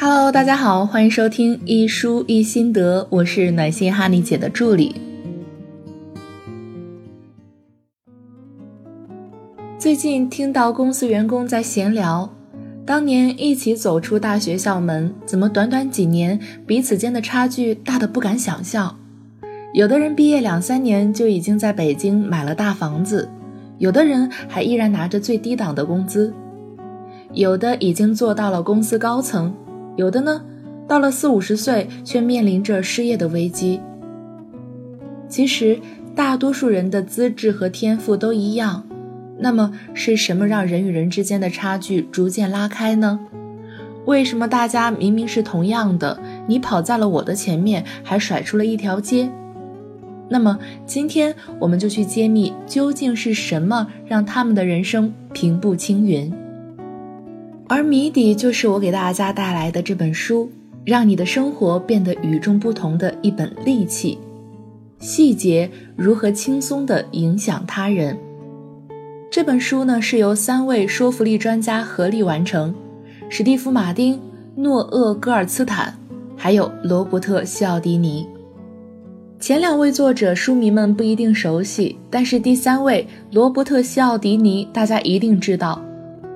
Hello，大家好，欢迎收听一书一心得，我是暖心哈尼姐的助理。最近听到公司员工在闲聊，当年一起走出大学校门，怎么短短几年彼此间的差距大的不敢想象？有的人毕业两三年就已经在北京买了大房子，有的人还依然拿着最低档的工资。有的已经做到了公司高层，有的呢，到了四五十岁却面临着失业的危机。其实大多数人的资质和天赋都一样，那么是什么让人与人之间的差距逐渐拉开呢？为什么大家明明是同样的，你跑在了我的前面，还甩出了一条街？那么今天我们就去揭秘，究竟是什么让他们的人生平步青云？而谜底就是我给大家带来的这本书，让你的生活变得与众不同的一本利器。细节如何轻松地影响他人？这本书呢是由三位说服力专家合力完成：史蒂夫·马丁、诺厄·戈尔茨坦，还有罗伯特·西奥迪尼。前两位作者书迷们不一定熟悉，但是第三位罗伯特·西奥迪尼大家一定知道。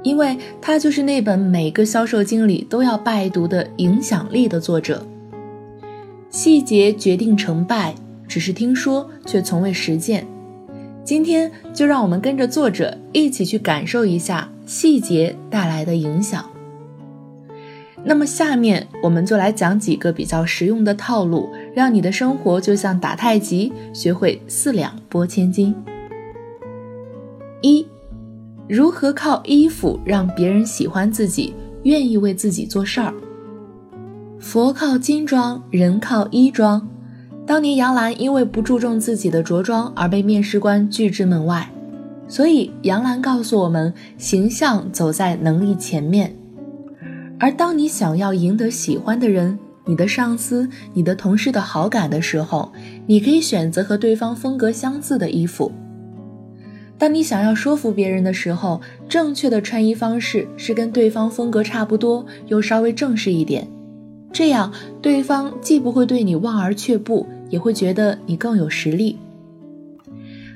因为他就是那本每个销售经理都要拜读的影响力的作者。细节决定成败，只是听说却从未实践。今天就让我们跟着作者一起去感受一下细节带来的影响。那么下面我们就来讲几个比较实用的套路，让你的生活就像打太极，学会四两拨千斤。如何靠衣服让别人喜欢自己，愿意为自己做事儿？佛靠金装，人靠衣装。当年杨澜因为不注重自己的着装而被面试官拒之门外，所以杨澜告诉我们：形象走在能力前面。而当你想要赢得喜欢的人、你的上司、你的同事的好感的时候，你可以选择和对方风格相似的衣服。当你想要说服别人的时候，正确的穿衣方式是跟对方风格差不多，又稍微正式一点，这样对方既不会对你望而却步，也会觉得你更有实力。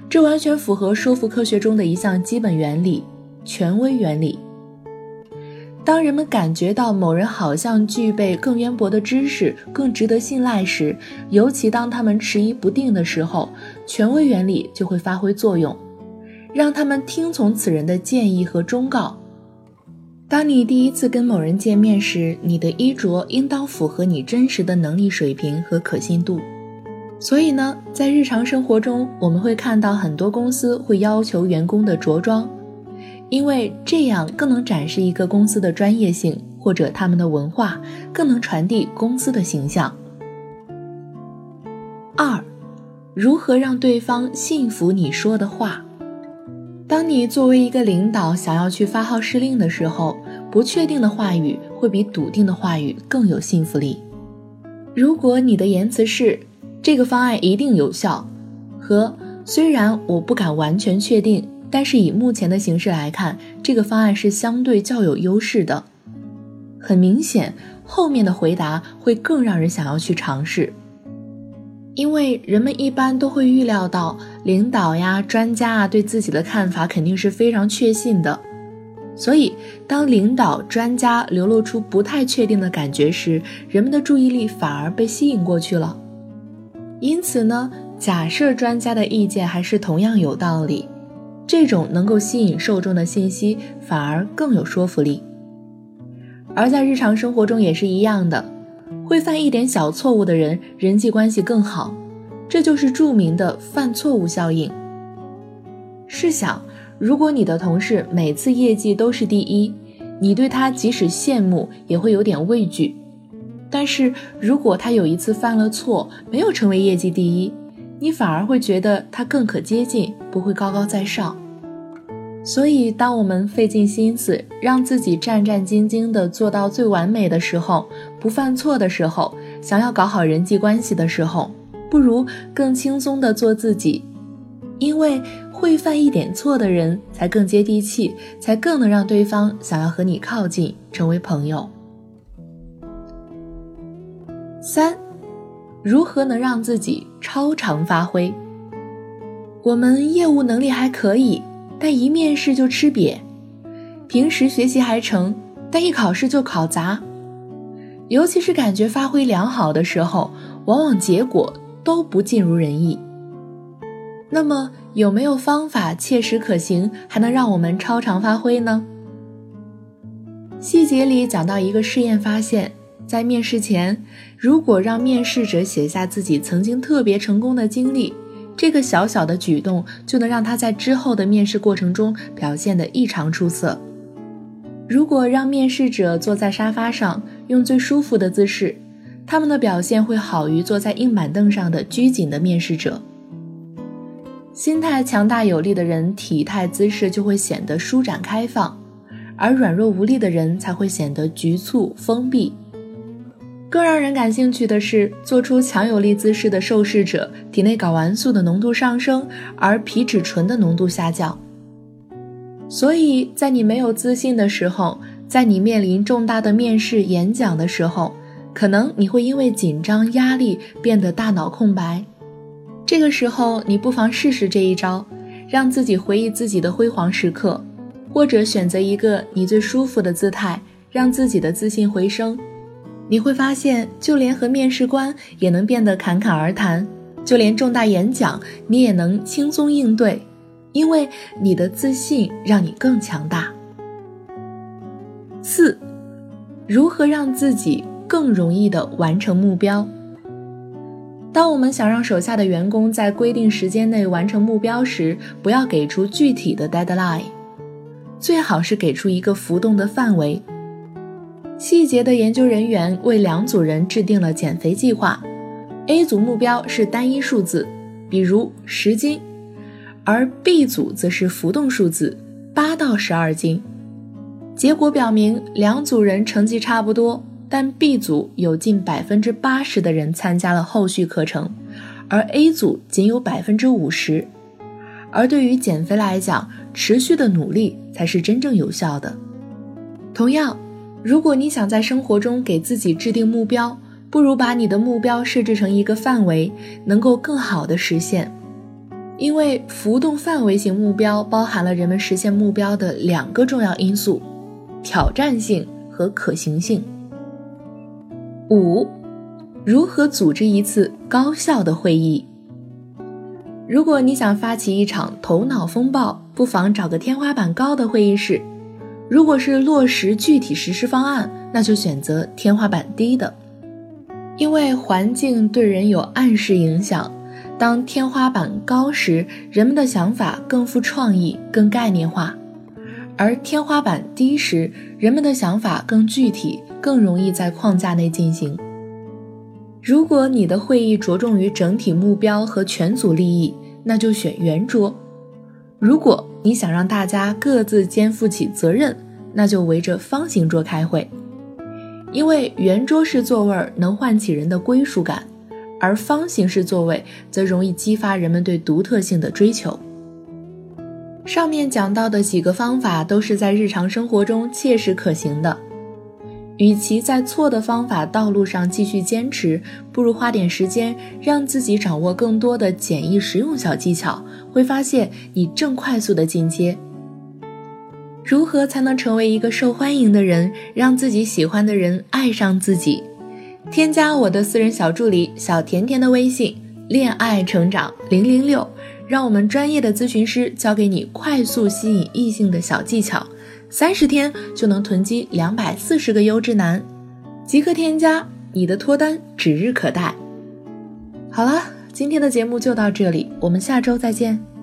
这完全符合说服科学中的一项基本原理——权威原理。当人们感觉到某人好像具备更渊博的知识、更值得信赖时，尤其当他们迟疑不定的时候，权威原理就会发挥作用。让他们听从此人的建议和忠告。当你第一次跟某人见面时，你的衣着应当符合你真实的能力水平和可信度。所以呢，在日常生活中，我们会看到很多公司会要求员工的着装，因为这样更能展示一个公司的专业性或者他们的文化，更能传递公司的形象。二，如何让对方信服你说的话？当你作为一个领导想要去发号施令的时候，不确定的话语会比笃定的话语更有信服力。如果你的言辞是“这个方案一定有效”和“虽然我不敢完全确定，但是以目前的形势来看，这个方案是相对较有优势的”，很明显，后面的回答会更让人想要去尝试。因为人们一般都会预料到，领导呀、专家啊对自己的看法肯定是非常确信的，所以当领导、专家流露出不太确定的感觉时，人们的注意力反而被吸引过去了。因此呢，假设专家的意见还是同样有道理，这种能够吸引受众的信息反而更有说服力。而在日常生活中也是一样的。会犯一点小错误的人，人际关系更好，这就是著名的犯错误效应。试想，如果你的同事每次业绩都是第一，你对他即使羡慕，也会有点畏惧；但是如果他有一次犯了错，没有成为业绩第一，你反而会觉得他更可接近，不会高高在上。所以，当我们费尽心思让自己战战兢兢地做到最完美的时候，不犯错的时候，想要搞好人际关系的时候，不如更轻松地做自己，因为会犯一点错的人才更接地气，才更能让对方想要和你靠近，成为朋友。三，如何能让自己超常发挥？我们业务能力还可以，但一面试就吃瘪；平时学习还成，但一考试就考砸。尤其是感觉发挥良好的时候，往往结果都不尽如人意。那么，有没有方法切实可行，还能让我们超常发挥呢？细节里讲到一个试验发现，在面试前，如果让面试者写下自己曾经特别成功的经历，这个小小的举动就能让他在之后的面试过程中表现得异常出色。如果让面试者坐在沙发上，用最舒服的姿势，他们的表现会好于坐在硬板凳上的拘谨的面试者。心态强大有力的人，体态姿势就会显得舒展开放。而软弱无力的人才会显得局促封闭。更让人感兴趣的是，做出强有力姿势的受试者体内睾丸素的浓度上升，而皮质醇的浓度下降。所以在你没有自信的时候，在你面临重大的面试演讲的时候，可能你会因为紧张压力变得大脑空白。这个时候，你不妨试试这一招，让自己回忆自己的辉煌时刻。或者选择一个你最舒服的姿态，让自己的自信回升。你会发现，就连和面试官也能变得侃侃而谈，就连重大演讲你也能轻松应对，因为你的自信让你更强大。四，如何让自己更容易的完成目标？当我们想让手下的员工在规定时间内完成目标时，不要给出具体的 deadline。最好是给出一个浮动的范围。细节的研究人员为两组人制定了减肥计划，A 组目标是单一数字，比如十斤，而 B 组则是浮动数字，八到十二斤。结果表明，两组人成绩差不多，但 B 组有近百分之八十的人参加了后续课程，而 A 组仅有百分之五十。而对于减肥来讲，持续的努力才是真正有效的。同样，如果你想在生活中给自己制定目标，不如把你的目标设置成一个范围，能够更好的实现。因为浮动范围型目标包含了人们实现目标的两个重要因素：挑战性和可行性。五，如何组织一次高效的会议？如果你想发起一场头脑风暴，不妨找个天花板高的会议室；如果是落实具体实施方案，那就选择天花板低的。因为环境对人有暗示影响，当天花板高时，人们的想法更富创意、更概念化；而天花板低时，人们的想法更具体、更容易在框架内进行。如果你的会议着重于整体目标和全组利益，那就选圆桌；如果你想让大家各自肩负起责任，那就围着方形桌开会。因为圆桌式座位能唤起人的归属感，而方形式座位则容易激发人们对独特性的追求。上面讲到的几个方法都是在日常生活中切实可行的。与其在错的方法道路上继续坚持，不如花点时间让自己掌握更多的简易实用小技巧，会发现你正快速的进阶。如何才能成为一个受欢迎的人，让自己喜欢的人爱上自己？添加我的私人小助理小甜甜的微信“恋爱成长零零六”，让我们专业的咨询师教给你快速吸引异性的小技巧。三十天就能囤积两百四十个优质男，即刻添加，你的脱单指日可待。好了，今天的节目就到这里，我们下周再见。